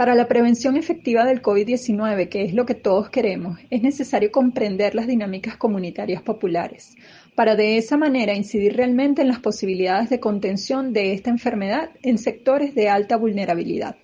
Para la prevención efectiva del COVID-19, que es lo que todos queremos, es necesario comprender las dinámicas comunitarias populares, para de esa manera incidir realmente en las posibilidades de contención de esta enfermedad en sectores de alta vulnerabilidad.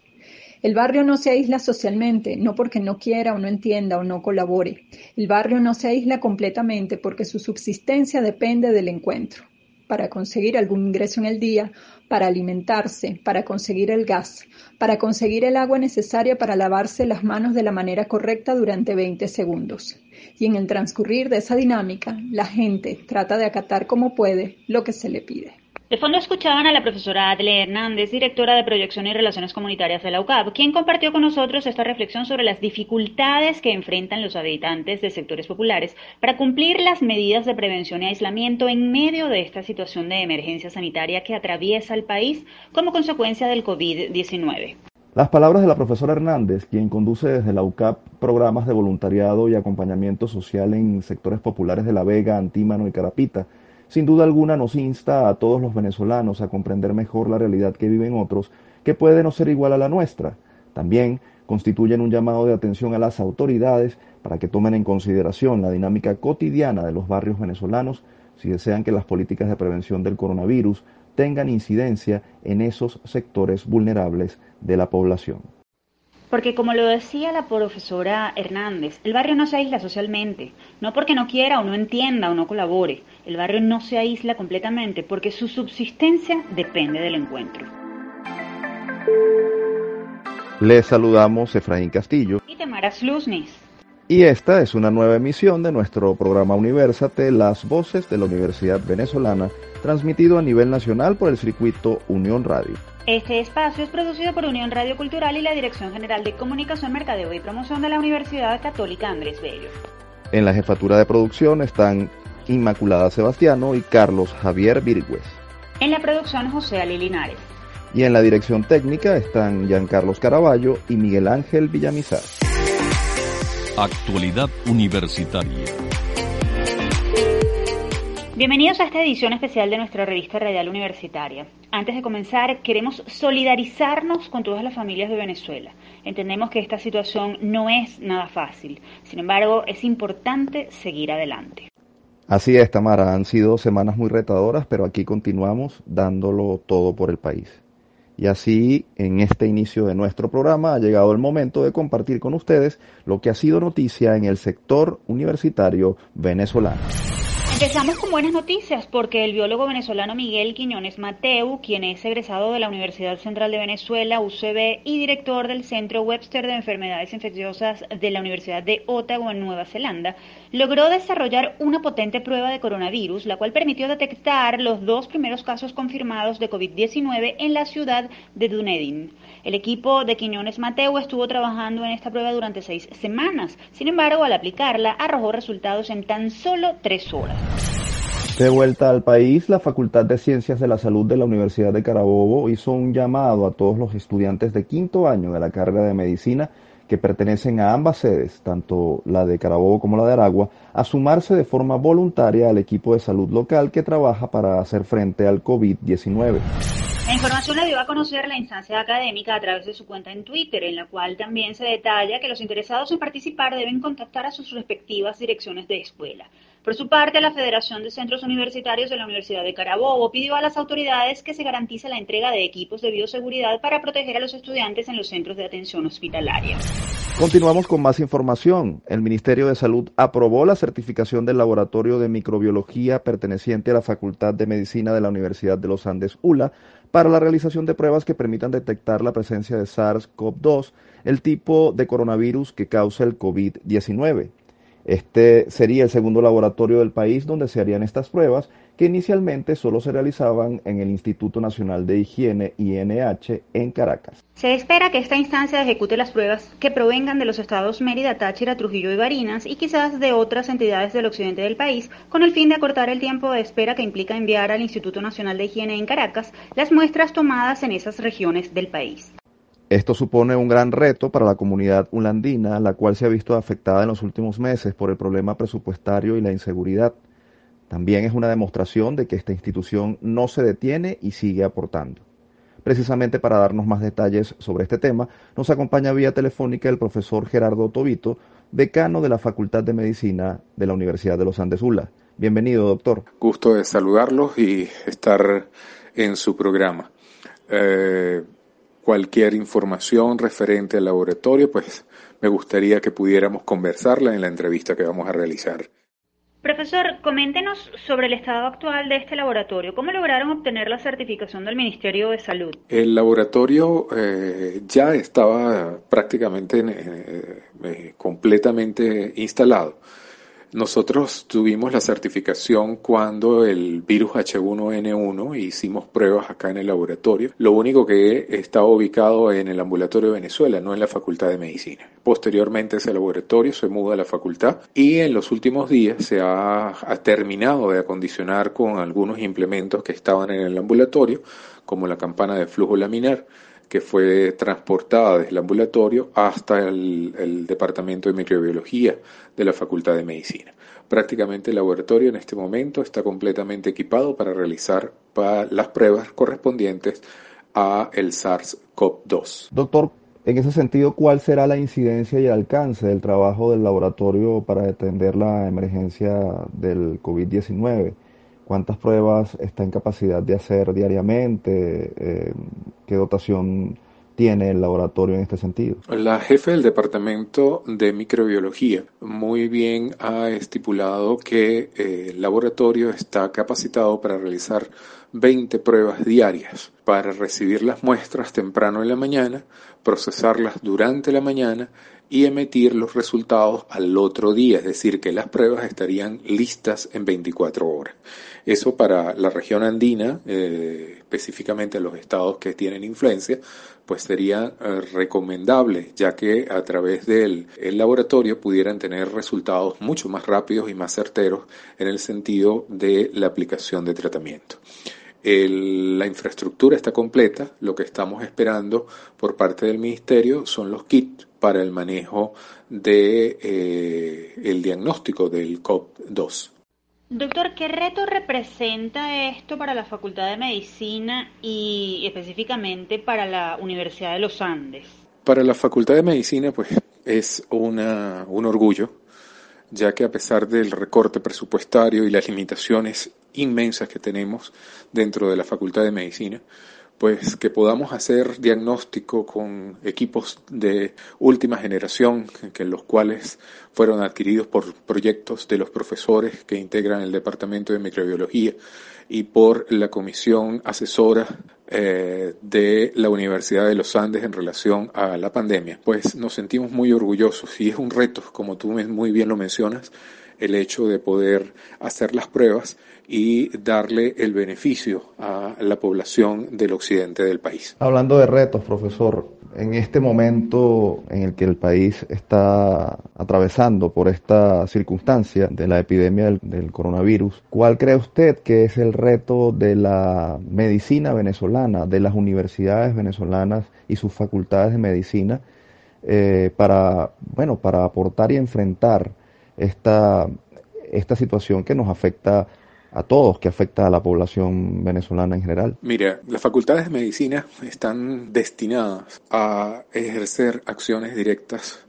El barrio no se aísla socialmente, no porque no quiera o no entienda o no colabore. El barrio no se aísla completamente porque su subsistencia depende del encuentro para conseguir algún ingreso en el día, para alimentarse, para conseguir el gas, para conseguir el agua necesaria para lavarse las manos de la manera correcta durante 20 segundos. Y en el transcurrir de esa dinámica, la gente trata de acatar como puede lo que se le pide. De fondo escuchaban a la profesora Adle Hernández, directora de Proyección y Relaciones Comunitarias de la UCAP, quien compartió con nosotros esta reflexión sobre las dificultades que enfrentan los habitantes de sectores populares para cumplir las medidas de prevención y aislamiento en medio de esta situación de emergencia sanitaria que atraviesa el país como consecuencia del COVID-19. Las palabras de la profesora Hernández, quien conduce desde la UCAP programas de voluntariado y acompañamiento social en sectores populares de La Vega, Antímano y Carapita, sin duda alguna nos insta a todos los venezolanos a comprender mejor la realidad que viven otros, que puede no ser igual a la nuestra. También constituyen un llamado de atención a las autoridades para que tomen en consideración la dinámica cotidiana de los barrios venezolanos si desean que las políticas de prevención del coronavirus tengan incidencia en esos sectores vulnerables de la población. Porque como lo decía la profesora Hernández, el barrio no se aísla socialmente, no porque no quiera o no entienda o no colabore, el barrio no se aísla completamente porque su subsistencia depende del encuentro. Les saludamos Efraín Castillo y Tamara Sluznis. Y esta es una nueva emisión de nuestro programa Universate, Las Voces de la Universidad Venezolana, transmitido a nivel nacional por el circuito Unión Radio. Este espacio es producido por Unión Radio Cultural y la Dirección General de Comunicación, Mercadeo y Promoción de la Universidad Católica Andrés Bello. En la jefatura de producción están Inmaculada Sebastiano y Carlos Javier Virgües. En la producción José Ali Linares. Y en la dirección técnica están Giancarlos Caraballo y Miguel Ángel Villamizar. Actualidad Universitaria. Bienvenidos a esta edición especial de nuestra revista Radial Universitaria. Antes de comenzar, queremos solidarizarnos con todas las familias de Venezuela. Entendemos que esta situación no es nada fácil, sin embargo, es importante seguir adelante. Así es, Tamara, han sido semanas muy retadoras, pero aquí continuamos dándolo todo por el país. Y así, en este inicio de nuestro programa, ha llegado el momento de compartir con ustedes lo que ha sido noticia en el sector universitario venezolano. Empezamos con buenas noticias porque el biólogo venezolano Miguel Quiñones Mateu, quien es egresado de la Universidad Central de Venezuela, UCB, y director del Centro Webster de Enfermedades Infecciosas de la Universidad de Otago en Nueva Zelanda, logró desarrollar una potente prueba de coronavirus, la cual permitió detectar los dos primeros casos confirmados de COVID-19 en la ciudad de Dunedin. El equipo de Quiñones Mateu estuvo trabajando en esta prueba durante seis semanas. Sin embargo, al aplicarla, arrojó resultados en tan solo tres horas. De vuelta al país, la Facultad de Ciencias de la Salud de la Universidad de Carabobo hizo un llamado a todos los estudiantes de quinto año de la carrera de medicina que pertenecen a ambas sedes, tanto la de Carabobo como la de Aragua, a sumarse de forma voluntaria al equipo de salud local que trabaja para hacer frente al COVID-19. La información la dio a conocer la instancia académica a través de su cuenta en Twitter, en la cual también se detalla que los interesados en participar deben contactar a sus respectivas direcciones de escuela. Por su parte, la Federación de Centros Universitarios de la Universidad de Carabobo pidió a las autoridades que se garantice la entrega de equipos de bioseguridad para proteger a los estudiantes en los centros de atención hospitalaria. Continuamos con más información. El Ministerio de Salud aprobó la certificación del Laboratorio de Microbiología perteneciente a la Facultad de Medicina de la Universidad de los Andes ULA para la realización de pruebas que permitan detectar la presencia de SARS-CoV-2, el tipo de coronavirus que causa el COVID-19. Este sería el segundo laboratorio del país donde se harían estas pruebas, que inicialmente solo se realizaban en el Instituto Nacional de Higiene, INH, en Caracas. Se espera que esta instancia ejecute las pruebas que provengan de los estados Mérida, Táchira, Trujillo y Barinas y quizás de otras entidades del occidente del país, con el fin de acortar el tiempo de espera que implica enviar al Instituto Nacional de Higiene en Caracas las muestras tomadas en esas regiones del país. Esto supone un gran reto para la comunidad ulandina, la cual se ha visto afectada en los últimos meses por el problema presupuestario y la inseguridad. También es una demostración de que esta institución no se detiene y sigue aportando. Precisamente para darnos más detalles sobre este tema, nos acompaña vía telefónica el profesor Gerardo Tobito, decano de la Facultad de Medicina de la Universidad de los Andes ULA. Bienvenido, doctor. Gusto de saludarlos y estar en su programa. Eh, cualquier información referente al laboratorio, pues me gustaría que pudiéramos conversarla en la entrevista que vamos a realizar. Profesor, coméntenos sobre el estado actual de este laboratorio. ¿Cómo lograron obtener la certificación del Ministerio de Salud? El laboratorio eh, ya estaba prácticamente eh, eh, completamente instalado. Nosotros tuvimos la certificación cuando el virus H1N1 hicimos pruebas acá en el laboratorio. Lo único que estaba ubicado en el ambulatorio de Venezuela, no en la Facultad de Medicina. Posteriormente ese laboratorio se muda a la facultad y en los últimos días se ha, ha terminado de acondicionar con algunos implementos que estaban en el ambulatorio, como la campana de flujo laminar que fue transportada desde el ambulatorio hasta el, Departamento de Microbiología de la Facultad de Medicina. Prácticamente el laboratorio en este momento está completamente equipado para realizar las pruebas correspondientes a el SARS-CoV-2. Doctor, en ese sentido, ¿cuál será la incidencia y el alcance del trabajo del laboratorio para atender la emergencia del COVID-19? Cuántas pruebas está en capacidad de hacer diariamente, eh, qué dotación tiene el laboratorio en este sentido. La jefe del Departamento de Microbiología muy bien ha estipulado que eh, el laboratorio está capacitado para realizar 20 pruebas diarias, para recibir las muestras temprano en la mañana, procesarlas durante la mañana y emitir los resultados al otro día, es decir, que las pruebas estarían listas en 24 horas. Eso para la región andina, eh, específicamente los estados que tienen influencia, pues sería eh, recomendable, ya que a través del laboratorio pudieran tener resultados mucho más rápidos y más certeros en el sentido de la aplicación de tratamiento. La infraestructura está completa, lo que estamos esperando por parte del ministerio son los kits para el manejo de eh, el diagnóstico del COP2. Doctor, ¿qué reto representa esto para la Facultad de Medicina y específicamente para la Universidad de los Andes? Para la Facultad de Medicina, pues es una, un orgullo, ya que a pesar del recorte presupuestario y las limitaciones inmensas que tenemos dentro de la Facultad de Medicina, pues que podamos hacer diagnóstico con equipos de última generación, que los cuales fueron adquiridos por proyectos de los profesores que integran el Departamento de Microbiología y por la comisión asesora eh, de la Universidad de los Andes en relación a la pandemia. Pues nos sentimos muy orgullosos y es un reto, como tú muy bien lo mencionas, el hecho de poder hacer las pruebas y darle el beneficio a la población del occidente del país. Hablando de retos, profesor, en este momento en el que el país está atravesando por esta circunstancia de la epidemia del, coronavirus, ¿cuál cree usted que es el reto de la medicina venezolana, de las universidades venezolanas y sus facultades de medicina eh, para, bueno, para aportar y enfrentar esta, esta situación que nos afecta a todos, que afecta a la población venezolana en general. Mira, las facultades de medicina están destinadas a ejercer acciones directas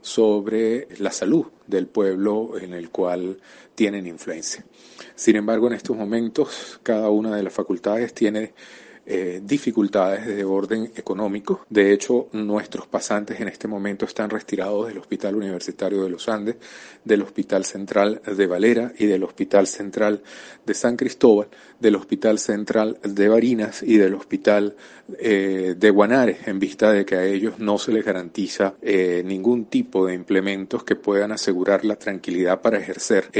sobre la salud del pueblo en el cual tienen influencia. Sin embargo, en estos momentos, cada una de las facultades tiene eh, dificultades de orden económico. De hecho, nuestros pasantes en este momento están retirados del Hospital Universitario de los Andes, del Hospital Central de Valera y del Hospital Central de San Cristóbal, del Hospital Central de Barinas y del Hospital eh, de Guanare, en vista de que a ellos no se les garantiza eh, ningún tipo de implementos que puedan asegurar la tranquilidad para ejercer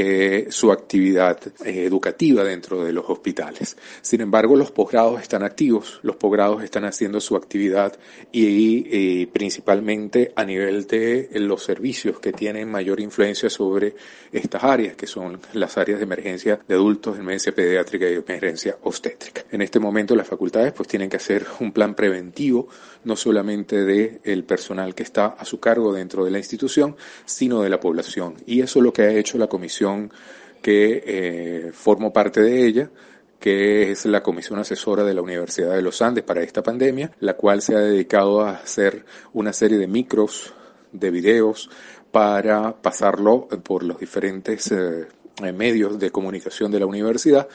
su actividad educativa dentro de los hospitales. Sin embargo, los posgrados están activos, los posgrados están haciendo su actividad y, principalmente a nivel de los servicios que tienen mayor influencia sobre estas áreas, que son las áreas de emergencia de adultos, emergencia pediátrica y emergencia obstétrica. En este momento las facultades pues tienen que hacer un plan preventivo, no solamente de el personal que está a su cargo dentro de la institución, sino de la población. Y eso es lo que ha hecho la comisión que eh, formo parte de ella, que es la comisión asesora de la Universidad de los Andes para esta pandemia, la cual se ha dedicado a hacer una serie de micros, de videos, para pasarlo por los diferentes eh, medios de comunicación de la universidad,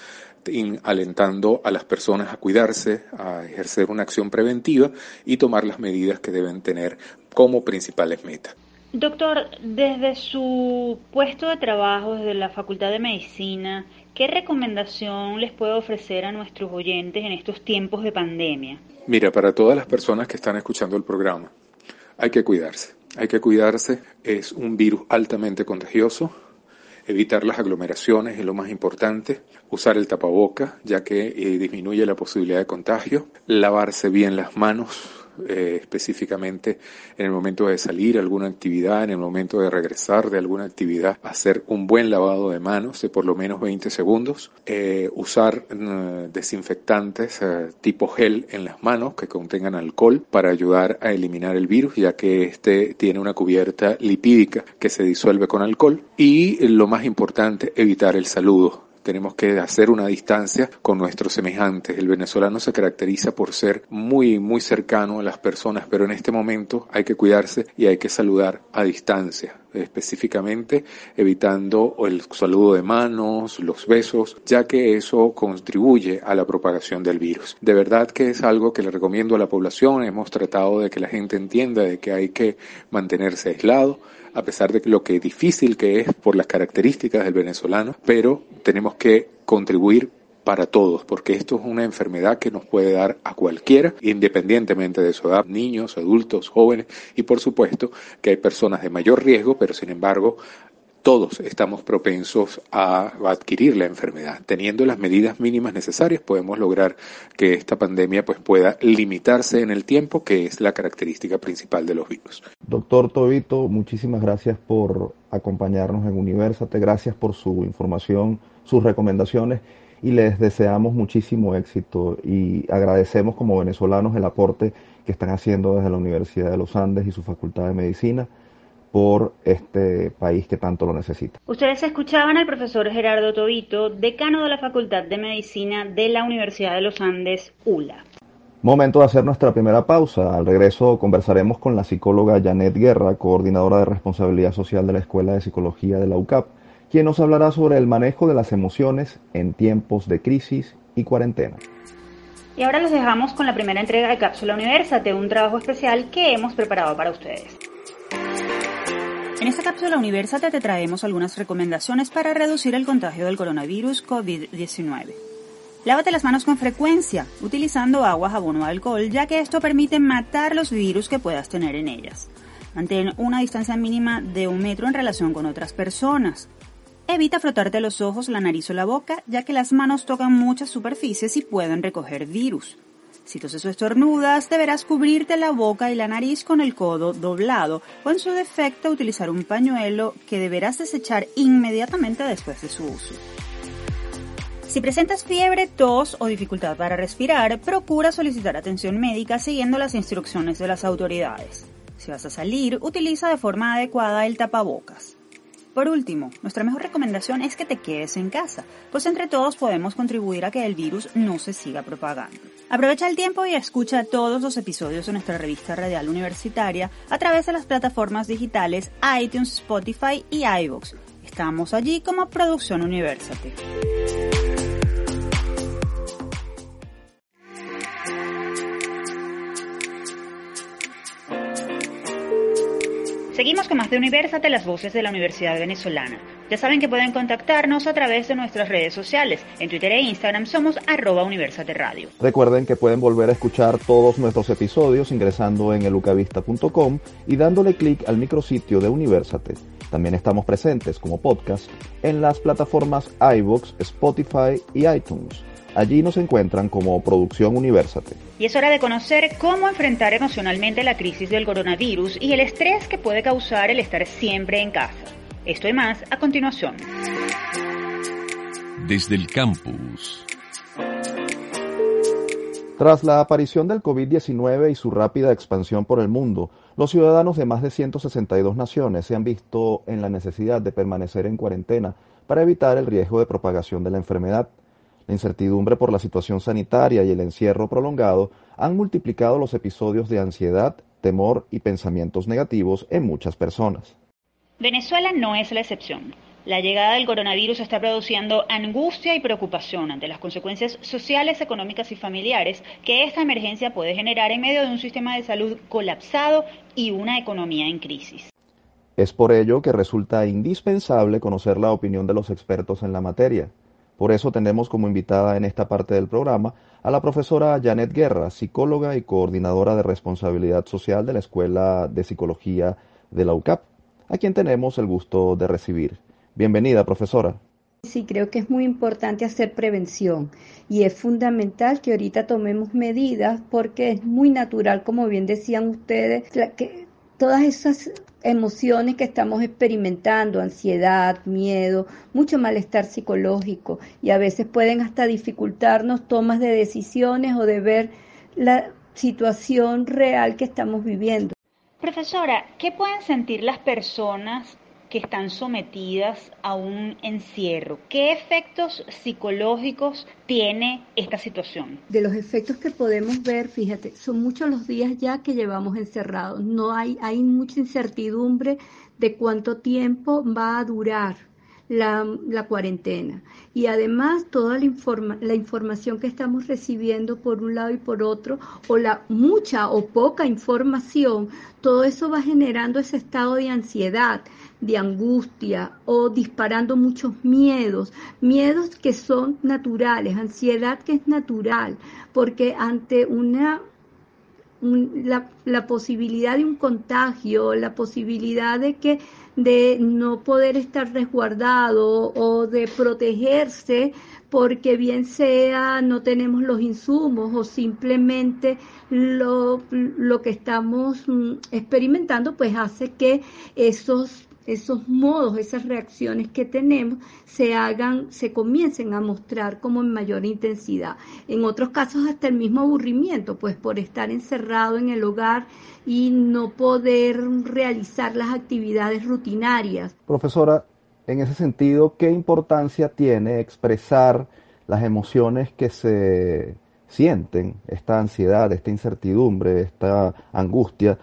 alentando a las personas a cuidarse, a ejercer una acción preventiva y tomar las medidas que deben tener como principales metas. Doctor, desde su puesto de trabajo, desde la Facultad de Medicina, ¿qué recomendación les puede ofrecer a nuestros oyentes en estos tiempos de pandemia? Mira, para todas las personas que están escuchando el programa, hay que cuidarse. Hay que cuidarse. Es un virus altamente contagioso. Evitar las aglomeraciones es lo más importante. Usar el tapaboca, ya que eh, disminuye la posibilidad de contagio. Lavarse bien las manos eh, específicamente en el momento de salir a alguna actividad, en el momento de regresar de alguna actividad, hacer un buen lavado de manos de por lo menos 20 segundos, eh, usar mm, desinfectantes eh, tipo gel en las manos que contengan alcohol para ayudar a eliminar el virus, ya que este tiene una cubierta lipídica que se disuelve con alcohol. Y lo más importante, evitar el saludo tenemos que hacer una distancia con nuestros semejantes. El venezolano se caracteriza por ser muy, muy cercano a las personas, pero en este momento hay que cuidarse y hay que saludar a distancia específicamente evitando el saludo de manos, los besos, ya que eso contribuye a la propagación del virus. De verdad que es algo que le recomiendo a la población, hemos tratado de que la gente entienda de que hay que mantenerse aislado, a pesar de lo que difícil que es por las características del venezolano, pero tenemos que contribuir para todos, porque esto es una enfermedad que nos puede dar a cualquiera, independientemente de su edad, niños, adultos, jóvenes, y por supuesto que hay personas de mayor riesgo, pero sin embargo todos estamos propensos a adquirir la enfermedad. Teniendo las medidas mínimas necesarias podemos lograr que esta pandemia pues pueda limitarse en el tiempo, que es la característica principal de los virus. Doctor Tobito, muchísimas gracias por acompañarnos en Universate, gracias por su información, sus recomendaciones y les deseamos muchísimo éxito y agradecemos como venezolanos el aporte que están haciendo desde la Universidad de los Andes y su Facultad de Medicina por este país que tanto lo necesita. Ustedes escuchaban al profesor Gerardo Tobito, decano de la Facultad de Medicina de la Universidad de los Andes, ULA. Momento de hacer nuestra primera pausa. Al regreso conversaremos con la psicóloga Janet Guerra, coordinadora de responsabilidad social de la Escuela de Psicología de la UCAP, quien nos hablará sobre el manejo de las emociones en tiempos de crisis y cuarentena. Y ahora los dejamos con la primera entrega de Cápsula Universate, un trabajo especial que hemos preparado para ustedes. En esta cápsula Universate te traemos algunas recomendaciones para reducir el contagio del coronavirus COVID-19. Lávate las manos con frecuencia, utilizando agua, jabón o alcohol, ya que esto permite matar los virus que puedas tener en ellas. Mantén una distancia mínima de un metro en relación con otras personas. Evita frotarte los ojos, la nariz o la boca, ya que las manos tocan muchas superficies y pueden recoger virus. Si toses o estornudas, deberás cubrirte la boca y la nariz con el codo doblado o en su defecto utilizar un pañuelo que deberás desechar inmediatamente después de su uso. Si presentas fiebre, tos o dificultad para respirar, procura solicitar atención médica siguiendo las instrucciones de las autoridades. Si vas a salir, utiliza de forma adecuada el tapabocas. Por último, nuestra mejor recomendación es que te quedes en casa, pues entre todos podemos contribuir a que el virus no se siga propagando. Aprovecha el tiempo y escucha todos los episodios de nuestra revista radial universitaria a través de las plataformas digitales iTunes, Spotify y iVoox. Estamos allí como Producción University. Seguimos con más de Universate, las voces de la Universidad Venezolana. Ya saben que pueden contactarnos a través de nuestras redes sociales. En Twitter e Instagram somos arroba Universate Radio. Recuerden que pueden volver a escuchar todos nuestros episodios ingresando en elucavista.com y dándole clic al micrositio de Universate. También estamos presentes como podcast en las plataformas iVoox, Spotify y iTunes. Allí nos encuentran como Producción Universate. Y es hora de conocer cómo enfrentar emocionalmente la crisis del coronavirus y el estrés que puede causar el estar siempre en casa. Esto y más a continuación. Desde el campus. Tras la aparición del COVID-19 y su rápida expansión por el mundo, los ciudadanos de más de 162 naciones se han visto en la necesidad de permanecer en cuarentena para evitar el riesgo de propagación de la enfermedad. La incertidumbre por la situación sanitaria y el encierro prolongado han multiplicado los episodios de ansiedad, temor y pensamientos negativos en muchas personas. Venezuela no es la excepción. La llegada del coronavirus está produciendo angustia y preocupación ante las consecuencias sociales, económicas y familiares que esta emergencia puede generar en medio de un sistema de salud colapsado y una economía en crisis. Es por ello que resulta indispensable conocer la opinión de los expertos en la materia. Por eso tenemos como invitada en esta parte del programa a la profesora Janet Guerra, psicóloga y coordinadora de responsabilidad social de la Escuela de Psicología de la UCAP, a quien tenemos el gusto de recibir. Bienvenida, profesora. Sí, creo que es muy importante hacer prevención y es fundamental que ahorita tomemos medidas porque es muy natural, como bien decían ustedes, que todas esas emociones que estamos experimentando, ansiedad, miedo, mucho malestar psicológico y a veces pueden hasta dificultarnos tomas de decisiones o de ver la situación real que estamos viviendo. Profesora, ¿qué pueden sentir las personas que están sometidas a un encierro. ¿Qué efectos psicológicos tiene esta situación? De los efectos que podemos ver, fíjate, son muchos los días ya que llevamos encerrados. No hay, hay mucha incertidumbre de cuánto tiempo va a durar la, la, cuarentena. Y además toda la, informa, la información que estamos recibiendo por un lado y por otro, o la mucha o poca información, todo eso va generando ese estado de ansiedad, de angustia o disparando muchos miedos, miedos que son naturales, ansiedad que es natural, porque ante una la, la, posibilidad de un contagio, la posibilidad de que de no poder estar resguardado o de protegerse porque bien sea no tenemos los insumos o simplemente lo, lo que estamos mm, experimentando pues hace que esos esos modos, esas reacciones que tenemos se hagan, se comiencen a mostrar como en mayor intensidad. En otros casos hasta el mismo aburrimiento, pues por estar encerrado en el hogar y no poder realizar las actividades rutinarias. Profesora, en ese sentido, ¿qué importancia tiene expresar las emociones que se sienten, esta ansiedad, esta incertidumbre, esta angustia?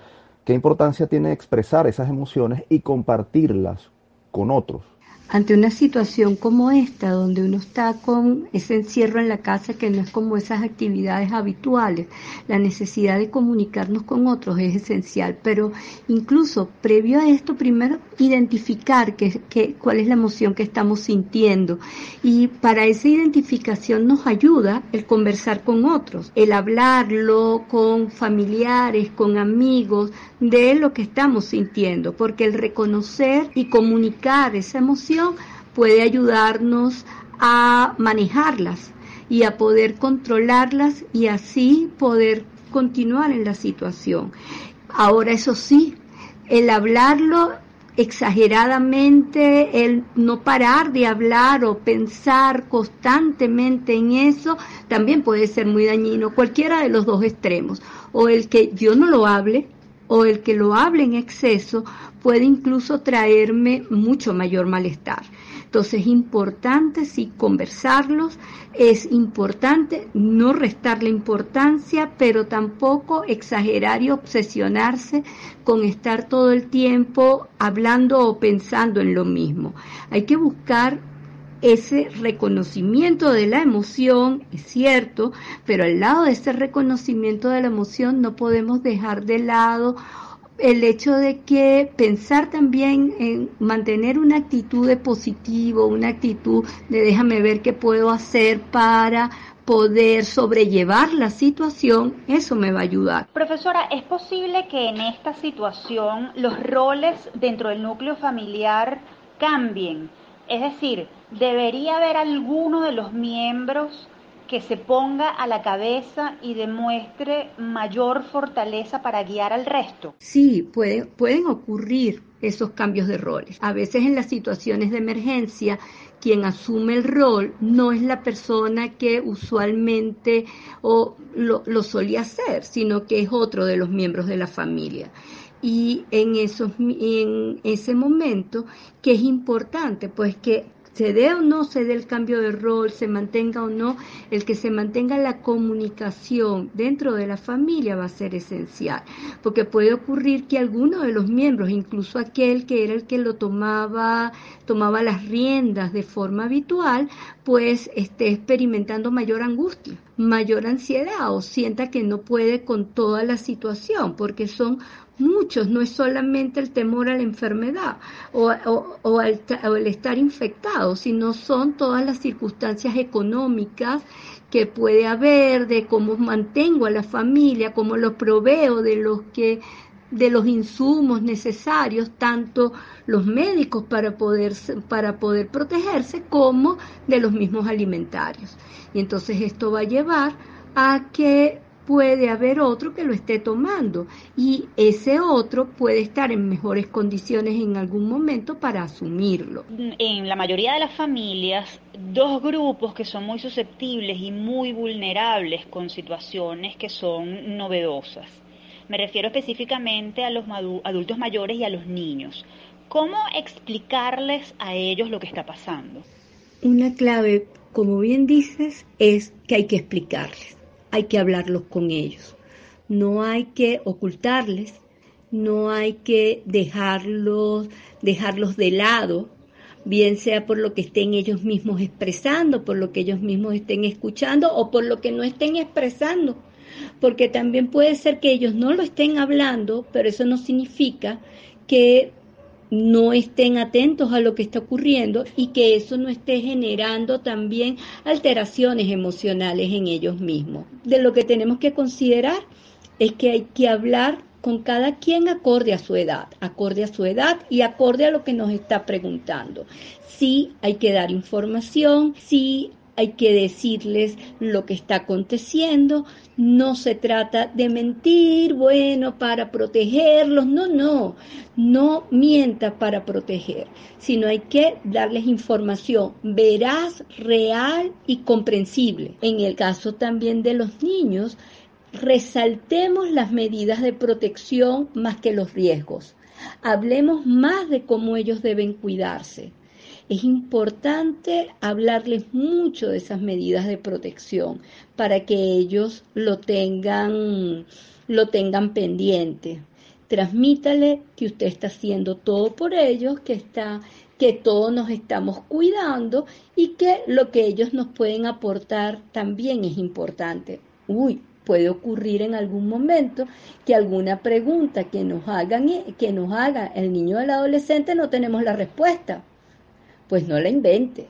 ¿Qué importancia tiene expresar esas emociones y compartirlas con otros? Ante una situación como esta, donde uno está con ese encierro en la casa que no es como esas actividades habituales, la necesidad de comunicarnos con otros es esencial, pero incluso previo a esto, primero identificar que, cuál es la emoción que estamos sintiendo. Y para esa identificación nos ayuda el conversar con otros, el hablarlo con familiares, con amigos de lo que estamos sintiendo, porque el reconocer y comunicar esa emoción puede ayudarnos a manejarlas y a poder controlarlas y así poder continuar en la situación. Ahora, eso sí, el hablarlo exageradamente, el no parar de hablar o pensar constantemente en eso, también puede ser muy dañino, cualquiera de los dos extremos. O el que yo no lo hable, o el que lo hable en exceso puede incluso traerme mucho mayor malestar. Entonces es importante sí conversarlos, es importante no restarle importancia, pero tampoco exagerar y obsesionarse con estar todo el tiempo hablando o pensando en lo mismo. Hay que buscar ese reconocimiento de la emoción, es cierto, pero al lado de ese reconocimiento de la emoción no podemos dejar de lado el hecho de que pensar también en mantener una actitud de positivo, una actitud de déjame ver qué puedo hacer para poder sobrellevar la situación, eso me va a ayudar. Profesora, ¿es posible que en esta situación los roles dentro del núcleo familiar cambien? Es decir, ¿debería haber alguno de los miembros que se ponga a la cabeza y demuestre mayor fortaleza para guiar al resto? Sí, pueden ocurrir esos cambios de roles. A veces en las situaciones de emergencia, quien asume el rol no es la persona que usualmente o lo, lo solía hacer, sino que es otro de los miembros de la familia y en, esos, en ese momento que es importante, pues que se dé o no se dé el cambio de rol, se mantenga o no, el que se mantenga la comunicación dentro de la familia va a ser esencial, porque puede ocurrir que alguno de los miembros, incluso aquel que era el que lo tomaba, tomaba las riendas de forma habitual, pues esté experimentando mayor angustia, mayor ansiedad o sienta que no puede con toda la situación, porque son muchos, no es solamente el temor a la enfermedad o, o, el estar infectado, sino son todas las circunstancias económicas que puede haber, de cómo mantengo a la familia, cómo lo proveo de los que de los insumos necesarios, tanto los médicos para poder, para poder protegerse como de los mismos alimentarios. Y entonces esto va a llevar a que puede haber otro que lo esté tomando y ese otro puede estar en mejores condiciones en algún momento para asumirlo. En la mayoría de las familias, dos grupos que son muy susceptibles y muy vulnerables con situaciones que son novedosas. Me refiero específicamente a los adultos mayores y a los niños. ¿Cómo explicarles a ellos lo que está pasando? Una clave, como bien dices, es que hay que explicarles hay que hablarlos con ellos. No hay que ocultarles, no hay que dejarlos, dejarlos de lado, bien sea por lo que estén ellos mismos expresando, por lo que ellos mismos estén escuchando o por lo que no estén expresando. Porque también puede ser que ellos no lo estén hablando, pero eso no significa que no estén atentos a lo que está ocurriendo y que eso no esté generando también alteraciones emocionales en ellos mismos. De lo que tenemos que considerar es que hay que hablar con cada quien acorde a su edad, acorde a su edad y acorde a lo que nos está preguntando. Sí hay que dar información, sí hay que decirles lo que está aconteciendo, no se trata de mentir, bueno, para protegerlos, no, no, no mienta para proteger, sino hay que darles información veraz, real y comprensible. En el caso también de los niños, resaltemos las medidas de protección más que los riesgos. Hablemos más de cómo ellos deben cuidarse es importante hablarles mucho de esas medidas de protección para que ellos lo tengan, lo tengan pendiente. Transmítale que usted está haciendo todo por ellos, que está que todos nos estamos cuidando y que lo que ellos nos pueden aportar también es importante. Uy, puede ocurrir en algún momento que alguna pregunta que nos hagan que nos haga el niño o el adolescente no tenemos la respuesta pues no la invente.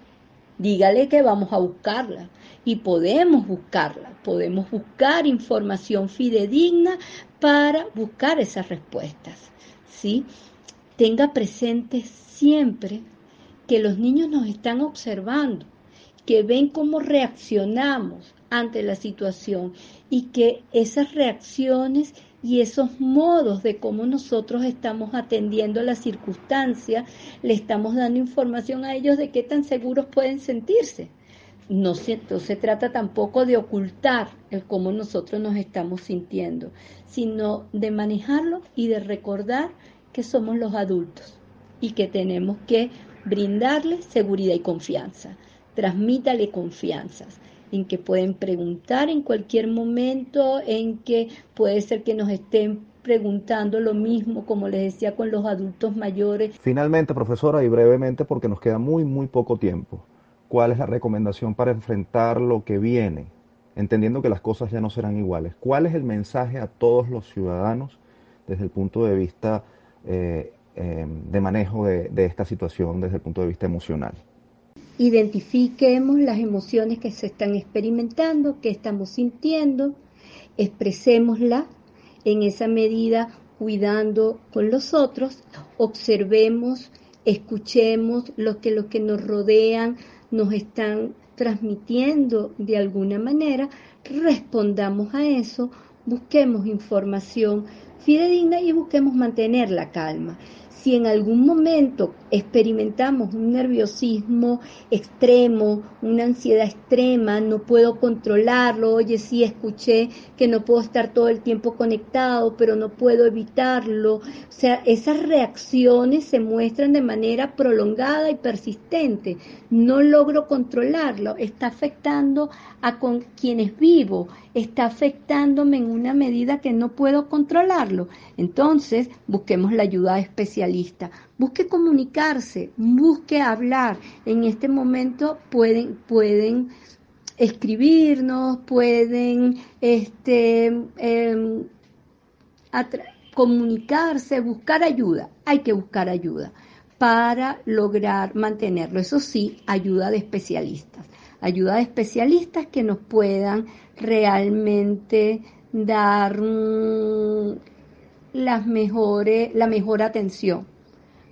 Dígale que vamos a buscarla y podemos buscarla, podemos buscar información fidedigna para buscar esas respuestas. ¿sí? Tenga presente siempre que los niños nos están observando, que ven cómo reaccionamos ante la situación y que esas reacciones y esos modos de cómo nosotros estamos atendiendo la circunstancia, le estamos dando información a ellos de qué tan seguros pueden sentirse. No se, no se trata tampoco de ocultar el cómo nosotros nos estamos sintiendo, sino de manejarlo y de recordar que somos los adultos y que tenemos que brindarles seguridad y confianza. Transmítale confianzas en que pueden preguntar en cualquier momento, en que puede ser que nos estén preguntando lo mismo, como les decía, con los adultos mayores. Finalmente, profesora, y brevemente, porque nos queda muy, muy poco tiempo, ¿cuál es la recomendación para enfrentar lo que viene, entendiendo que las cosas ya no serán iguales? ¿Cuál es el mensaje a todos los ciudadanos desde el punto de vista eh, eh, de manejo de esta situación, desde el punto de vista emocional? Identifiquemos las emociones que se están experimentando, que estamos sintiendo, expresémosla en esa medida cuidando con los otros, observemos, escuchemos lo que los que nos rodean nos están transmitiendo de alguna manera, respondamos a eso, busquemos información fidedigna y busquemos mantener la calma si en algún momento experimentamos un nerviosismo extremo, una ansiedad extrema, no puedo controlarlo, oye, sí escuché que no puedo estar todo el tiempo conectado, pero no puedo evitarlo. O sea, esas reacciones se muestran de manera prolongada y persistente. No logro controlarlo, está afectando a con quienes vivo, está afectándome en una medida que no puedo controlarlo. Entonces, busquemos la ayuda Busque comunicarse, busque hablar. En este momento pueden, pueden escribirnos, pueden este, em, comunicarse, buscar ayuda. Hay que buscar ayuda para lograr mantenerlo. Eso sí, ayuda de especialistas ayuda de especialistas que nos puedan realmente dar las mejores, la mejor atención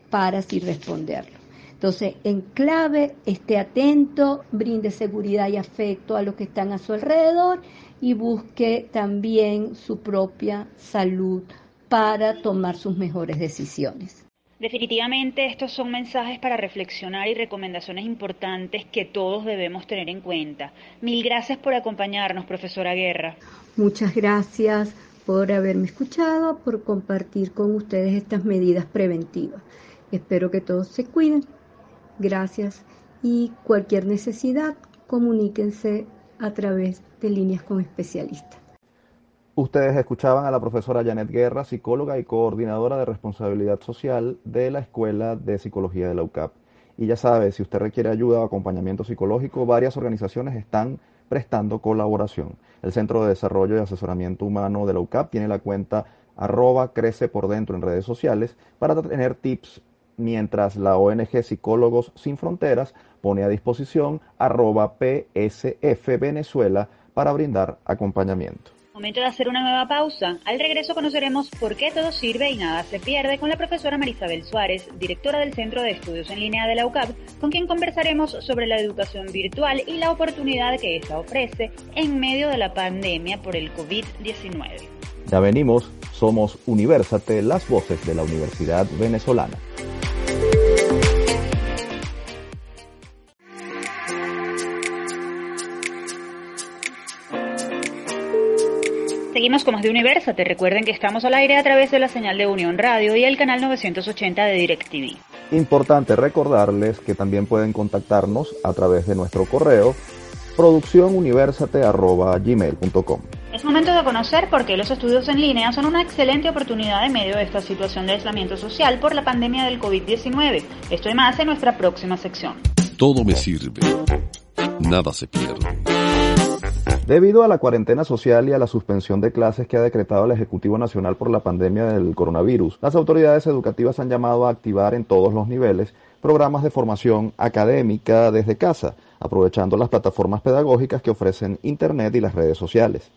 para así responderlo. Entonces, en clave, esté atento, brinde seguridad y afecto a los que están a su alrededor y busque también su propia salud para tomar sus mejores decisiones. Definitivamente estos son mensajes para reflexionar y recomendaciones importantes que todos debemos tener en cuenta. Mil gracias por acompañarnos, profesora Guerra. Muchas gracias por haberme escuchado, por compartir con ustedes estas medidas preventivas. Espero que todos se cuiden. Gracias y cualquier necesidad, comuníquense a través de líneas con especialistas. Ustedes escuchaban a la profesora Janet Guerra, psicóloga y coordinadora de responsabilidad social de la Escuela de Psicología de la UCAP. Y ya sabe, si usted requiere ayuda o acompañamiento psicológico, varias organizaciones están prestando colaboración. El Centro de Desarrollo y Asesoramiento Humano de la UCAP tiene la cuenta arroba crece por dentro en redes sociales para tener tips, mientras la ONG Psicólogos Sin Fronteras pone a disposición arroba PSF Venezuela para brindar acompañamiento. Momento de hacer una nueva pausa. Al regreso conoceremos por qué todo sirve y nada se pierde con la profesora Marisabel Suárez, directora del Centro de Estudios en Línea de la UCAP, con quien conversaremos sobre la educación virtual y la oportunidad que esta ofrece en medio de la pandemia por el COVID-19. Ya venimos, somos Universate, las voces de la Universidad Venezolana. Seguimos con más de Universate. Recuerden que estamos al aire a través de la señal de Unión Radio y el canal 980 de DirecTV. Importante recordarles que también pueden contactarnos a través de nuestro correo producciónuniversate.gmail.com Es momento de conocer por qué los estudios en línea son una excelente oportunidad en medio de esta situación de aislamiento social por la pandemia del COVID-19. Esto y más en nuestra próxima sección. Todo me sirve. Nada se pierde. Debido a la cuarentena social y a la suspensión de clases que ha decretado el Ejecutivo Nacional por la pandemia del coronavirus, las autoridades educativas han llamado a activar en todos los niveles programas de formación académica desde casa, aprovechando las plataformas pedagógicas que ofrecen Internet y las redes sociales.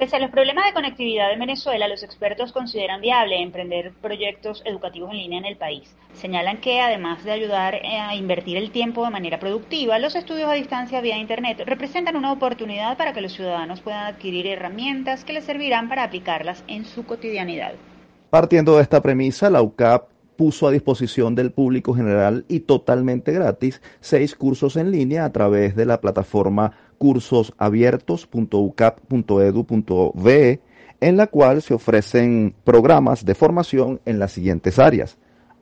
Pese a los problemas de conectividad en Venezuela, los expertos consideran viable emprender proyectos educativos en línea en el país. Señalan que, además de ayudar a invertir el tiempo de manera productiva, los estudios a distancia vía Internet representan una oportunidad para que los ciudadanos puedan adquirir herramientas que les servirán para aplicarlas en su cotidianidad. Partiendo de esta premisa, la UCAP puso a disposición del público general y totalmente gratis seis cursos en línea a través de la plataforma cursosabiertos.ucap.edu.ve en la cual se ofrecen programas de formación en las siguientes áreas.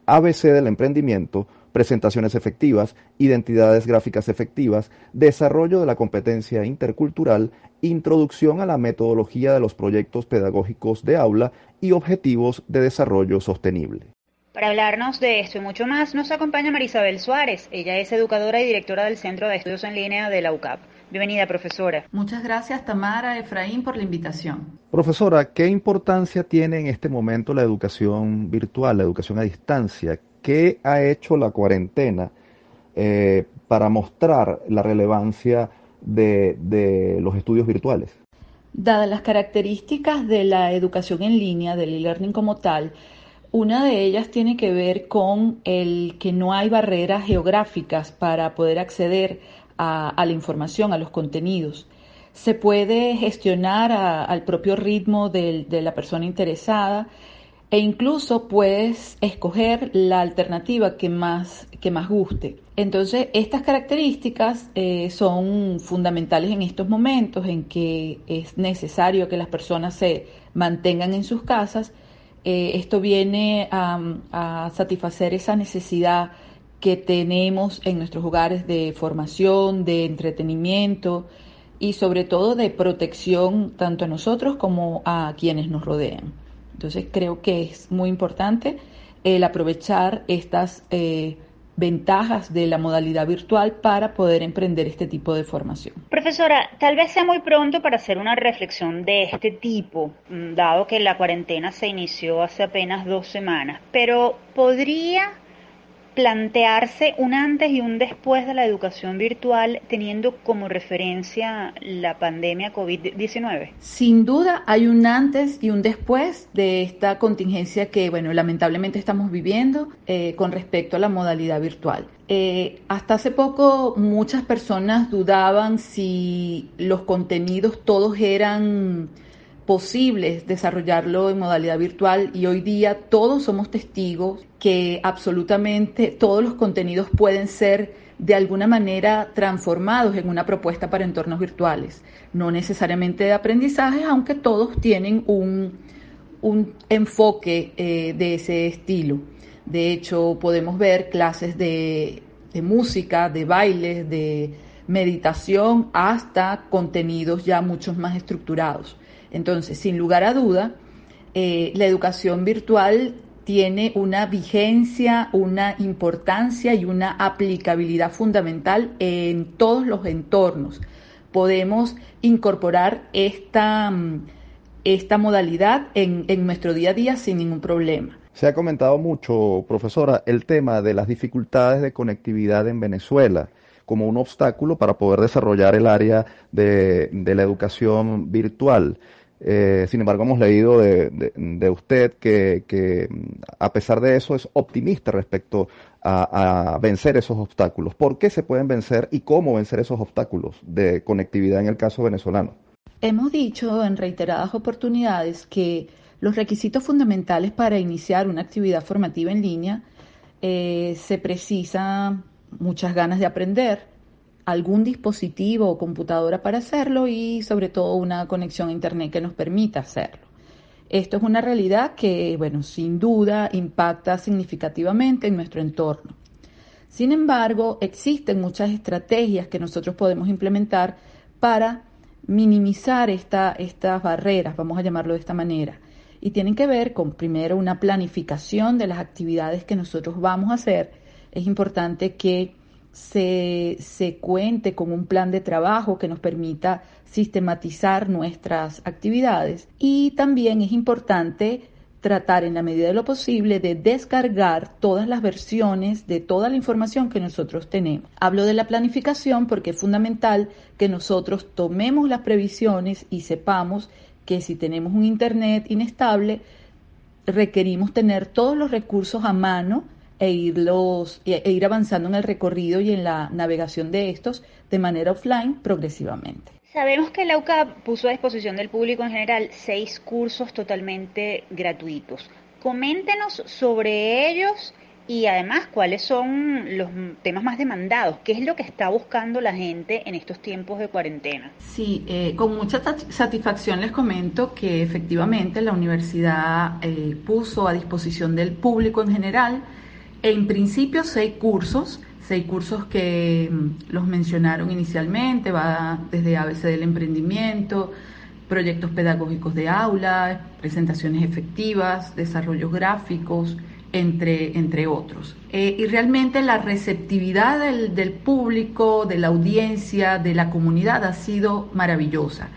ABC del emprendimiento, presentaciones efectivas, identidades gráficas efectivas, desarrollo de la competencia intercultural, introducción a la metodología de los proyectos pedagógicos de aula y objetivos de desarrollo sostenible. Para hablarnos de esto y mucho más, nos acompaña Marisabel Suárez. Ella es educadora y directora del Centro de Estudios en Línea de la UCAP. Bienvenida, profesora. Muchas gracias, Tamara Efraín, por la invitación. Profesora, ¿qué importancia tiene en este momento la educación virtual, la educación a distancia? ¿Qué ha hecho la cuarentena eh, para mostrar la relevancia de, de los estudios virtuales? Dadas las características de la educación en línea, del e-learning como tal, una de ellas tiene que ver con el que no hay barreras geográficas para poder acceder a, la información, a los contenidos. Se puede gestionar al propio ritmo de la persona interesada e incluso puedes escoger la alternativa que más, que más guste. Entonces, estas características eh, son fundamentales en estos momentos en que es necesario que las personas se mantengan en sus casas. Eh, esto viene a satisfacer esa necesidad que tenemos en nuestros hogares de formación, de entretenimiento y sobre todo de protección tanto a nosotros como a quienes nos rodean. Entonces creo que es muy importante el aprovechar estas eh, ventajas de la modalidad virtual para poder emprender este tipo de formación. Profesora, tal vez sea muy pronto para hacer una reflexión de este tipo, mm, dado que la cuarentena se inició hace apenas dos semanas, pero ¿podría plantearse un antes y un después de la educación virtual teniendo como referencia la pandemia COVID-19? Sin duda hay un antes y un después de esta contingencia que, bueno, lamentablemente estamos viviendo eh, con respecto a la modalidad virtual. Eh, hasta hace poco muchas personas dudaban si los contenidos todos eran posibles desarrollarlo en modalidad virtual y hoy día todos somos testigos que absolutamente todos los contenidos pueden ser de alguna manera transformados en una propuesta para entornos virtuales, no necesariamente de aprendizaje, aunque todos tienen un, enfoque eh, de ese estilo. De hecho, podemos ver clases de, de música, de bailes, de meditación, hasta contenidos ya muchos más estructurados. Entonces, sin lugar a duda, eh, la educación virtual tiene una vigencia, una importancia y una aplicabilidad fundamental en todos los entornos. Podemos incorporar esta, mm, esta modalidad en, en nuestro día a día sin ningún problema. Se ha comentado mucho, profesora, el tema de las dificultades de conectividad en Venezuela como un obstáculo para poder desarrollar el área de, la educación virtual. Eh, sin embargo, hemos leído de, usted que, a pesar de eso es optimista respecto a, vencer esos obstáculos. ¿Por qué se pueden vencer y cómo vencer esos obstáculos de conectividad en el caso venezolano? Hemos dicho en reiteradas oportunidades que los requisitos fundamentales para iniciar una actividad formativa en línea eh, se precisa muchas ganas de aprender, algún dispositivo o computadora para hacerlo y sobre todo una conexión a Internet que nos permita hacerlo. Esto es una realidad que, bueno, sin duda impacta significativamente en nuestro entorno. Sin embargo, existen muchas estrategias que nosotros podemos implementar para minimizar estas barreras, vamos a llamarlo de esta manera. Y tienen que ver con, primero, una planificación de las actividades que nosotros vamos a hacer. Es importante que se, cuente con un plan de trabajo que nos permita sistematizar nuestras actividades y también es importante tratar en la medida de lo posible de descargar todas las versiones de toda la información que nosotros tenemos. Hablo de la planificación porque es fundamental que nosotros tomemos las previsiones y sepamos que si tenemos un Internet inestable, requerimos tener todos los recursos a mano e, irlos, e ir avanzando en el recorrido y en la navegación de estos de manera offline progresivamente. Sabemos que la UCAP puso a disposición del público en general seis cursos totalmente gratuitos. Coméntenos sobre ellos y además cuáles son los temas más demandados, qué es lo que está buscando la gente en estos tiempos de cuarentena. Sí, eh, con mucha satisfacción les comento que efectivamente la universidad eh, puso a disposición del público en general en principio seis cursos, seis cursos que mm, los mencionaron inicialmente, va desde ABC del emprendimiento, proyectos pedagógicos de aula, presentaciones efectivas, desarrollos gráficos, entre, entre otros. Eh, y realmente la receptividad del, del público, de la audiencia, de la comunidad ha sido maravillosa.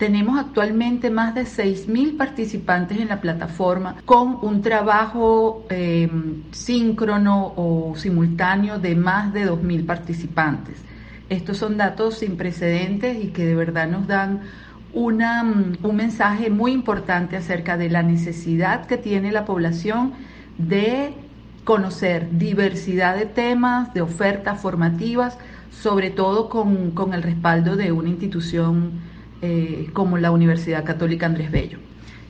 Tenemos actualmente más de 6.000 participantes en la plataforma con un trabajo em, síncrono o simultáneo de más de 2.000 participantes. Estos son datos sin precedentes y que de verdad nos dan una, un mensaje muy importante acerca de la necesidad que tiene la población de conocer diversidad de temas, de ofertas formativas, sobre todo con, con el respaldo de una institución eh, como la Universidad Católica Andrés Bello.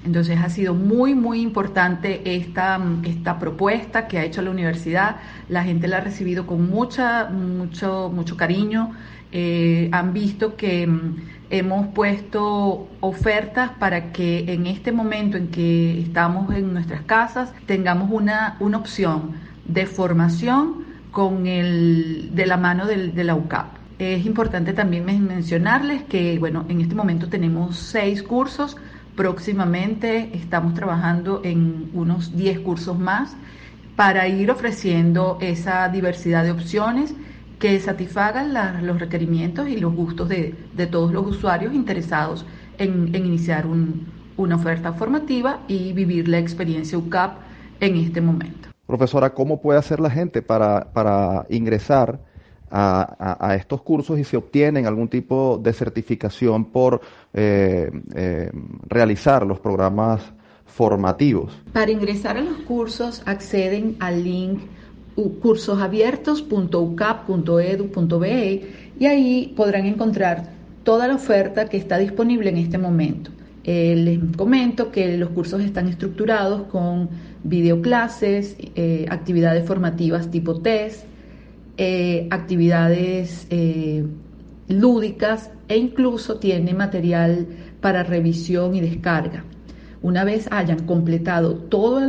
Entonces ha sido muy, muy importante esta, esta propuesta que ha hecho la universidad. La gente la ha recibido con mucha, mucho, mucho cariño. Eh, han visto que mm, hemos puesto ofertas para que en este momento en que estamos en nuestras casas tengamos una, una opción de formación con el, de la mano del, de la UCAP. Es importante también mencionarles que, bueno, en este momento tenemos seis cursos Próximamente estamos trabajando en unos 10 cursos más para ir ofreciendo esa diversidad de opciones que satisfagan los requerimientos y los gustos de, todos los usuarios interesados en, iniciar una oferta formativa y vivir la experiencia UCAP en este momento. Profesora, ¿cómo puede hacer la gente para, para ingresar a, estos cursos y se obtienen algún tipo de certificación por eh, eh, realizar los programas formativos. Para ingresar a los cursos acceden al link cursosabiertos.ucap.edu.be y ahí podrán encontrar toda la oferta que está disponible en este momento. Eh, les comento que los cursos están estructurados con videoclases, actividades formativas tipo test, eh, actividades eh, lúdicas e incluso tiene material para revisión y descarga. Una vez hayan completado todo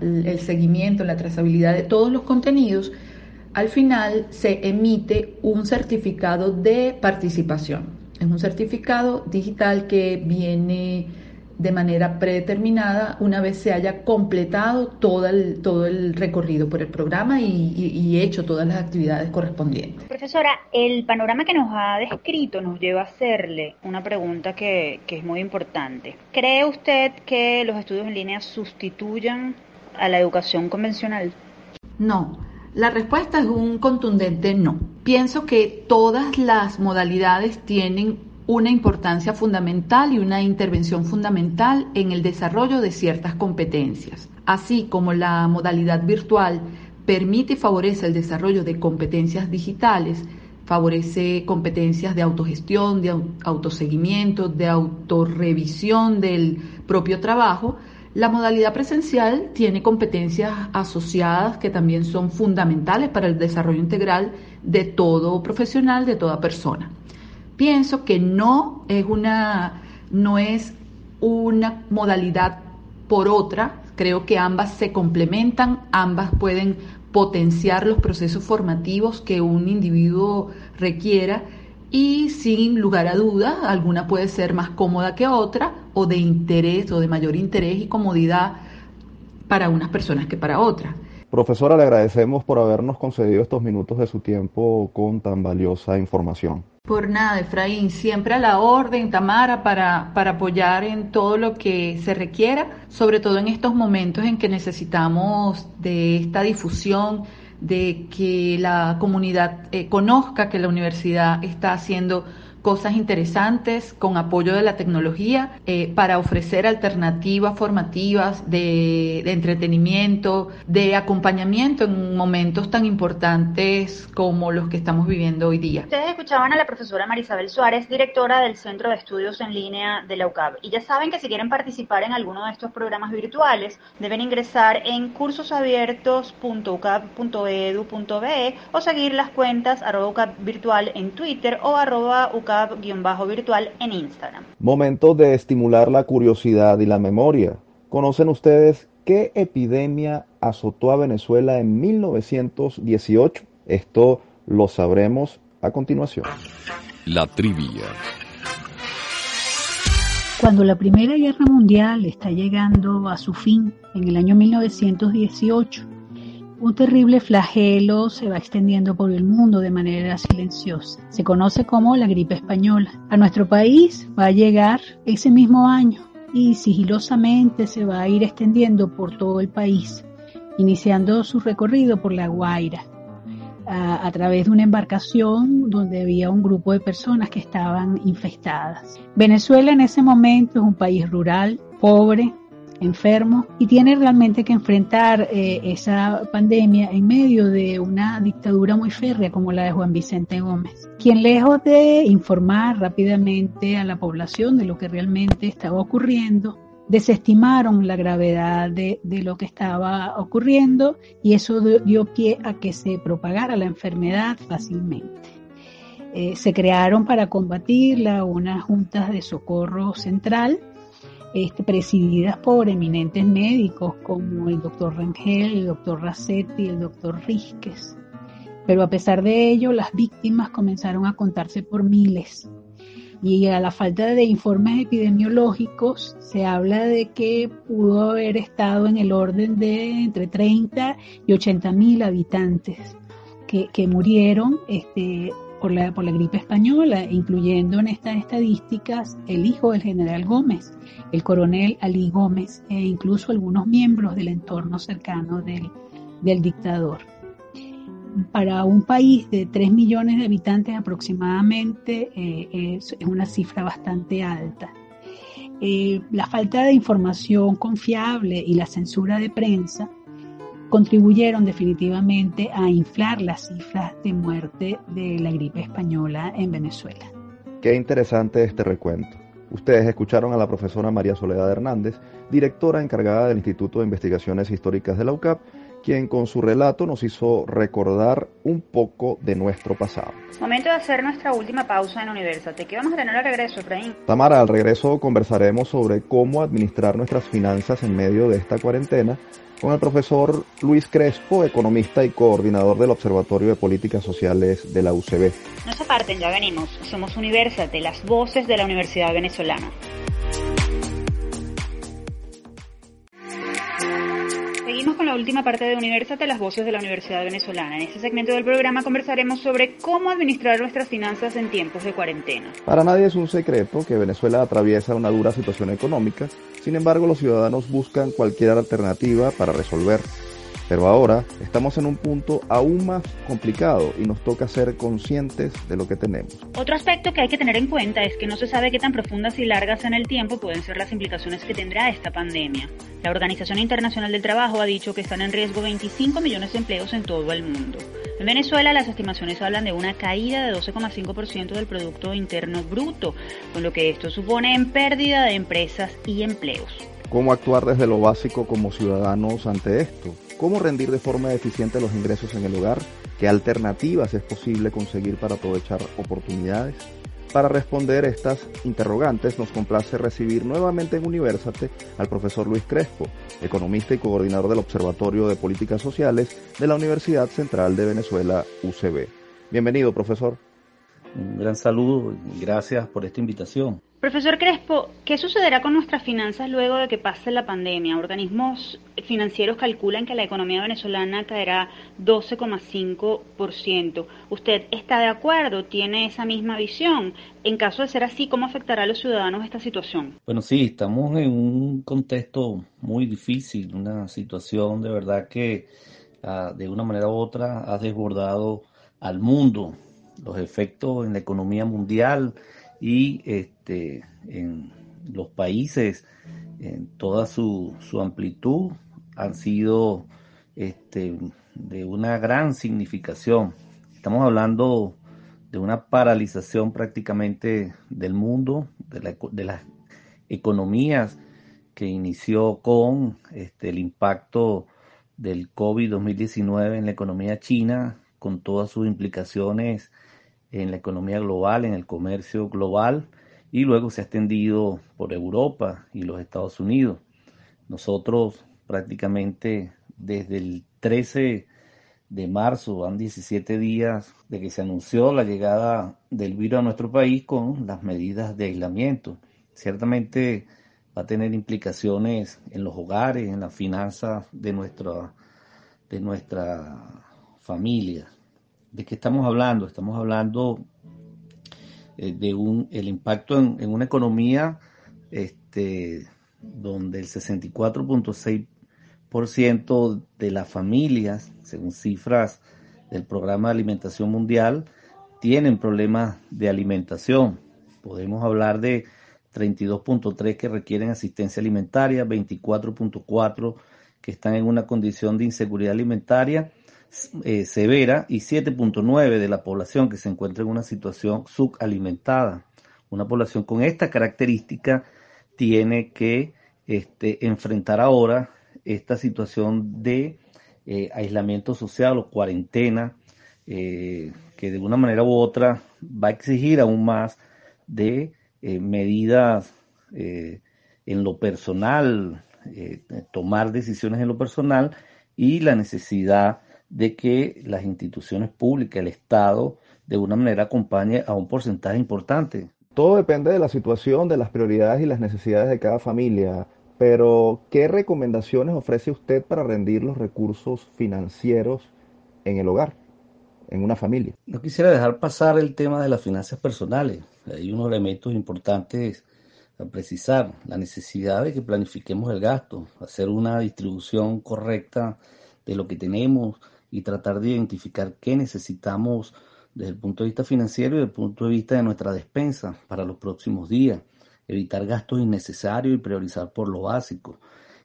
el seguimiento, la trazabilidad de todos los contenidos, al final se emite un certificado de participación. Es un certificado digital que viene de manera predeterminada una vez se haya completado todo el, todo el recorrido por el programa y, hecho todas las actividades correspondientes. Profesora, el panorama que nos ha descrito nos lleva a hacerle una pregunta que, que es muy importante. ¿Cree usted que los estudios en línea sustituyan a la educación convencional? No. La respuesta es un contundente no. Pienso que todas las modalidades tienen una importancia fundamental y una intervención fundamental en el desarrollo de ciertas competencias. Así como la modalidad virtual permite y favorece el desarrollo de competencias digitales, favorece competencias de autogestión, de autoseguimiento, de autorrevisión del propio trabajo, la modalidad presencial tiene competencias asociadas que también son fundamentales para el desarrollo integral de todo profesional, de toda persona pienso que no es una, no es una modalidad por otra, creo que ambas se complementan, ambas pueden potenciar los procesos formativos que un individuo requiera y sin lugar a dudas, alguna puede ser más cómoda que otra o de interés o de mayor interés y comodidad para unas personas que para otras. Profesora, le agradecemos por habernos concedido estos minutos de su tiempo con tan valiosa información. Por nada, Efraín, siempre a la orden, Tamara, para, para apoyar en todo lo que se requiera, sobre todo en estos momentos en que necesitamos de esta difusión, de que la comunidad eh, conozca que la universidad está haciendo cosas interesantes con apoyo de la tecnología eh, para ofrecer alternativas formativas de, entretenimiento, de acompañamiento en momentos tan importantes como los que estamos viviendo hoy día. Ustedes escuchaban a la profesora Marisabel Suárez, directora del Centro de Estudios en Línea de la UCAB. Y ya saben que si quieren participar en alguno de estos programas virtuales, deben ingresar en cursosabiertos.ucab.edu.be o seguir las cuentas arroba UCAB virtual en Twitter o arroba UCAB virtual en Instagram. Momento de estimular la curiosidad y la memoria. ¿Conocen ustedes qué epidemia azotó a Venezuela en 1918? Esto lo sabremos a continuación. La trivia. Cuando la Primera Guerra Mundial está llegando a su fin en el año 1918, un terrible flagelo se va extendiendo por el mundo de manera silenciosa. Se conoce como la gripe española. A nuestro país va a llegar ese mismo año y sigilosamente se va a ir extendiendo por todo el país, iniciando su recorrido por La Guaira, a, través de una embarcación donde había un grupo de personas que estaban infestadas. Venezuela en ese momento es un país rural, pobre, enfermo y tiene realmente que enfrentar eh, esa pandemia en medio de una dictadura muy férrea como la de Juan Vicente Gómez, quien lejos de informar rápidamente a la población de lo que realmente estaba ocurriendo, desestimaron la gravedad de, lo que estaba ocurriendo y eso dio pie a que se propagara la enfermedad fácilmente. Eh, se crearon para combatirla unas juntas de socorro central este, presididas por eminentes médicos como el doctor Rangel, el doctor Rassetti, el doctor Rizquez. Pero a pesar de ello, las víctimas comenzaron a contarse por miles. Y a la falta de informes epidemiológicos, se habla de que pudo haber estado en el orden de entre 30 y 80 mil habitantes que, que murieron este, por la, por la gripe española, incluyendo en estas estadísticas el hijo del general Gómez, el coronel Ali Gómez, e incluso algunos miembros del entorno cercano del, del dictador. Para un país de 3 millones de habitantes aproximadamente eh, es, una cifra bastante alta. Eh, la falta de información confiable y la censura de prensa contribuyeron definitivamente a inflar las cifras de muerte de la gripe española en Venezuela. Qué interesante este recuento. Ustedes escucharon a la profesora María Soledad Hernández, directora encargada del Instituto de Investigaciones Históricas de la UCAP, quien con su relato nos hizo recordar un poco de nuestro pasado. Momento de hacer nuestra última pausa en Universate. ¿Qué vamos a tener al regreso, Efraín? Tamara, al regreso conversaremos sobre cómo administrar nuestras finanzas en medio de esta cuarentena con el profesor Luis Crespo, economista y coordinador del Observatorio de Políticas Sociales de la UCB. No se aparten, ya venimos. Somos Universate, las voces de la Universidad Venezolana. Seguimos con la última parte de Universate, las voces de la Universidad Venezolana. En este segmento del programa conversaremos sobre cómo administrar nuestras finanzas en tiempos de cuarentena. Para nadie es un secreto que Venezuela atraviesa una dura situación económica, sin embargo los ciudadanos buscan cualquier alternativa para resolver pero ahora estamos en un punto aún más complicado y nos toca ser conscientes de lo que tenemos. Otro aspecto que hay que tener en cuenta es que no se sabe qué tan profundas y largas en el tiempo pueden ser las implicaciones que tendrá esta pandemia. La Organización Internacional del Trabajo ha dicho que están en riesgo 25 millones de empleos en todo el mundo. En Venezuela las estimaciones hablan de una caída de 12,5% del Producto Interno Bruto, con lo que esto supone en pérdida de empresas y empleos. ¿Cómo actuar desde lo básico como ciudadanos ante esto? Cómo rendir de forma eficiente los ingresos en el hogar, qué alternativas es posible conseguir para aprovechar oportunidades. Para responder estas interrogantes nos complace recibir nuevamente en Universate al profesor Luis Crespo, economista y coordinador del Observatorio de Políticas Sociales de la Universidad Central de Venezuela, UCB. Bienvenido, profesor. Un gran saludo y gracias por esta invitación. Profesor Crespo, ¿qué sucederá con nuestras finanzas luego de que pase la pandemia? Organismos financieros calculan que la economía venezolana caerá 12,5%. ¿Usted está de acuerdo? ¿Tiene esa misma visión? En caso de ser así, ¿cómo afectará a los ciudadanos esta situación? Bueno, sí, estamos en un contexto muy difícil, una situación de verdad que ah, de una manera u otra ha desbordado al mundo. Los efectos en la economía mundial y este, en los países en toda su, amplitud han sido este, de una gran significación. Estamos hablando de una paralización prácticamente del mundo, de, las economías que inició con este, el impacto del COVID-2019 en la economía china, con todas sus implicaciones en la economía global, en el comercio global, y luego se ha extendido por Europa y los Estados Unidos. Nosotros prácticamente desde el 13 de marzo, van 17 días de que se anunció la llegada del virus a nuestro país con las medidas de aislamiento. Ciertamente va a tener implicaciones en los hogares, en las finanzas de nuestra, de nuestra familia. ¿De qué estamos hablando? Estamos hablando eh, de un, el impacto en, una economía este, donde el 64.6% de las familias, según cifras del Programa de Alimentación Mundial, tienen problemas de alimentación. Podemos hablar de 32.3 que requieren asistencia alimentaria, 24.4 que están en una condición de inseguridad alimentaria eh, severa y 7.9 de la población que se encuentra en una situación subalimentada. Una población con esta característica tiene que este, enfrentar ahora esta situación de eh, aislamiento social o cuarentena, eh, que de una manera u otra va a exigir aún más de medidas en lo personal, tomar decisiones en lo personal y la necesidad de que las instituciones públicas, el Estado, de una manera acompañe a un porcentaje importante. Todo depende de la situación, de las prioridades y las necesidades de cada familia, pero ¿qué recomendaciones ofrece usted para rendir los recursos financieros en el hogar, en una familia? No quisiera dejar pasar el tema de las finanzas personales. Hay unos elementos importantes a precisar. La necesidad de que planifiquemos el gasto, hacer una distribución correcta de lo que tenemos y tratar de identificar qué necesitamos desde el punto de vista financiero y desde el punto de vista de nuestra despensa para los próximos días, evitar gastos innecesarios y priorizar por lo básico.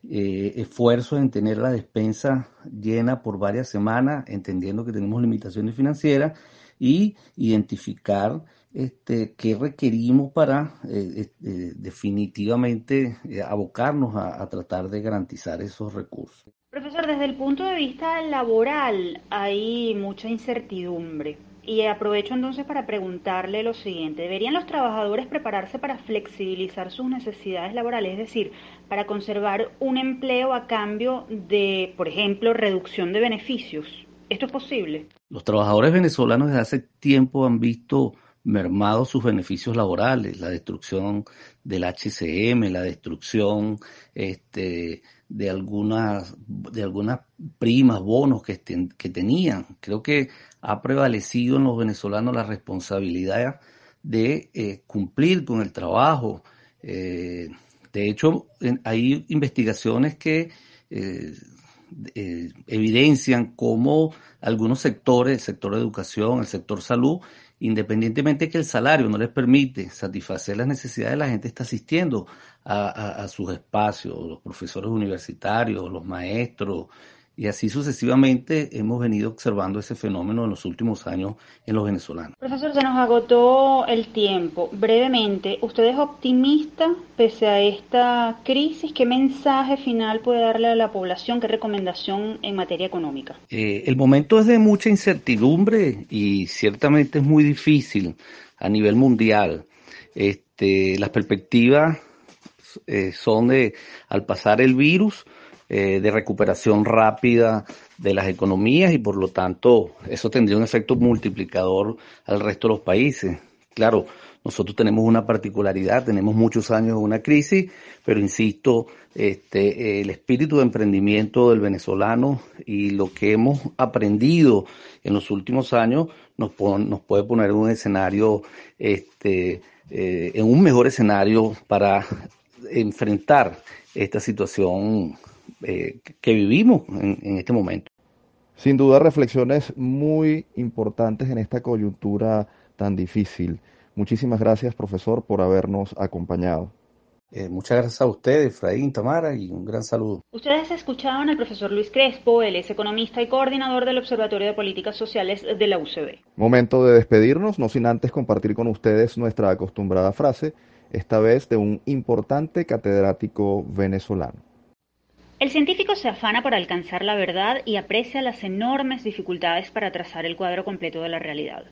Eh, esfuerzos en tener la despensa llena por varias semanas, entendiendo que tenemos limitaciones financieras y identificar este, qué requerimos para eh, eh, definitivamente abocarnos a tratar de garantizar esos recursos. Profesor, desde el punto de vista laboral hay mucha incertidumbre. Y aprovecho entonces para preguntarle lo siguiente. ¿Deberían los trabajadores prepararse para flexibilizar sus necesidades laborales? Es decir, para conservar un empleo a cambio de, por ejemplo, reducción de beneficios. ¿Esto es posible? Los trabajadores venezolanos desde hace tiempo han visto mermados sus beneficios laborales, la destrucción del HCM, la destrucción este, de algunas, de algunas primas, bonos que, tenían. Creo que ha prevalecido en los venezolanos la responsabilidad de eh, cumplir con el trabajo. Eh, de hecho, hay investigaciones que eh, evidencian cómo algunos sectores, el sector de educación, el sector salud, independientemente que el salario no les permite satisfacer las necesidades, la gente está asistiendo a, sus espacios, los profesores universitarios, los maestros, y así sucesivamente hemos venido observando ese fenómeno en los últimos años en los venezolanos. Profesor, se nos agotó el tiempo. Brevemente, ¿usted es optimista pese a esta crisis? ¿Qué mensaje final puede darle a la población? ¿Qué recomendación en materia económica? Eh, el momento es de mucha incertidumbre y ciertamente es muy difícil a nivel mundial. Este, las perspectivas eh, son de, al pasar el virus, eh, de recuperación rápida de las economías y por lo tanto eso tendría un efecto multiplicador al resto de los países. Claro, nosotros tenemos una particularidad, tenemos muchos años de una crisis, pero insisto, este, el espíritu de emprendimiento del venezolano y lo que hemos aprendido en los últimos años nos, nos puede poner en un escenario, este, eh, en un mejor escenario para enfrentar esta situación eh, que vivimos en, este momento. Sin duda, reflexiones muy importantes en esta coyuntura tan difícil. Muchísimas gracias, profesor, por habernos acompañado. Eh, muchas gracias a ustedes, Efraín, Tamara, y un gran saludo. Ustedes escuchaban al profesor Luis Crespo, él es economista y coordinador del Observatorio de Políticas Sociales de la UCB. Momento de despedirnos, no sin antes compartir con ustedes nuestra acostumbrada frase, esta vez de un importante catedrático venezolano. El científico se afana por alcanzar la verdad y aprecia las enormes dificultades para trazar el cuadro completo de la realidad.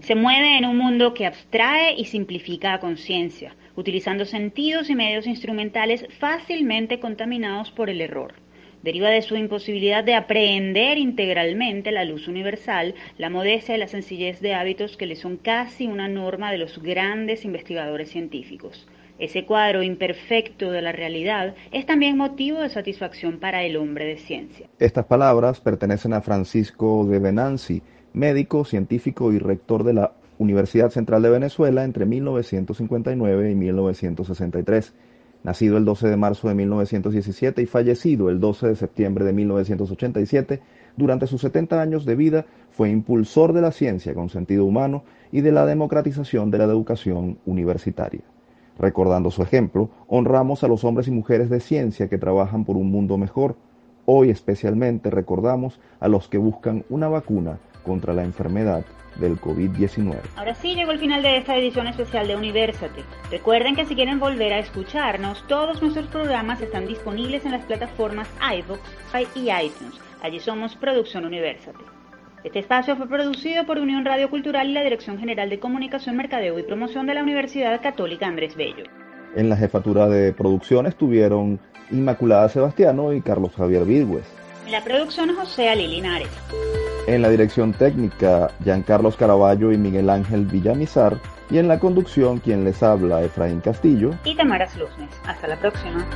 Se mueve en un mundo que abstrae y simplifica a conciencia, utilizando sentidos y medios instrumentales fácilmente contaminados por el error. Deriva de su imposibilidad de aprehender integralmente la luz universal, la modestia y la sencillez de hábitos que le son casi una norma de los grandes investigadores científicos. Ese cuadro imperfecto de la realidad es también motivo de satisfacción para el hombre de ciencia. Estas palabras pertenecen a Francisco de Venanzi, médico, científico y rector de la Universidad Central de Venezuela entre 1959 y 1963. Nacido el 12 de marzo de 1917 y fallecido el 12 de septiembre de 1987, durante sus 70 años de vida fue impulsor de la ciencia con sentido humano y de la democratización de la educación universitaria. Recordando su ejemplo, honramos a los hombres y mujeres de ciencia que trabajan por un mundo mejor. Hoy especialmente recordamos a los que buscan una vacuna contra la enfermedad del COVID-19. Ahora sí llegó el final de esta edición especial de Universate. Recuerden que si quieren volver a escucharnos, todos nuestros programas están disponibles en las plataformas iVoox y iTunes. Allí somos Producción Universate. Este espacio fue producido por Unión Radio Cultural y la Dirección General de Comunicación, Mercadeo y Promoción de la Universidad Católica Andrés Bello. En la jefatura de producción estuvieron Inmaculada Sebastiano y Carlos Javier Virgües. En la producción José Ali Linares. En la dirección técnica Giancarlos Caraballo y Miguel Ángel Villamizar. Y en la conducción quien les habla Efraín Castillo y Tamara Luznes. Hasta la próxima.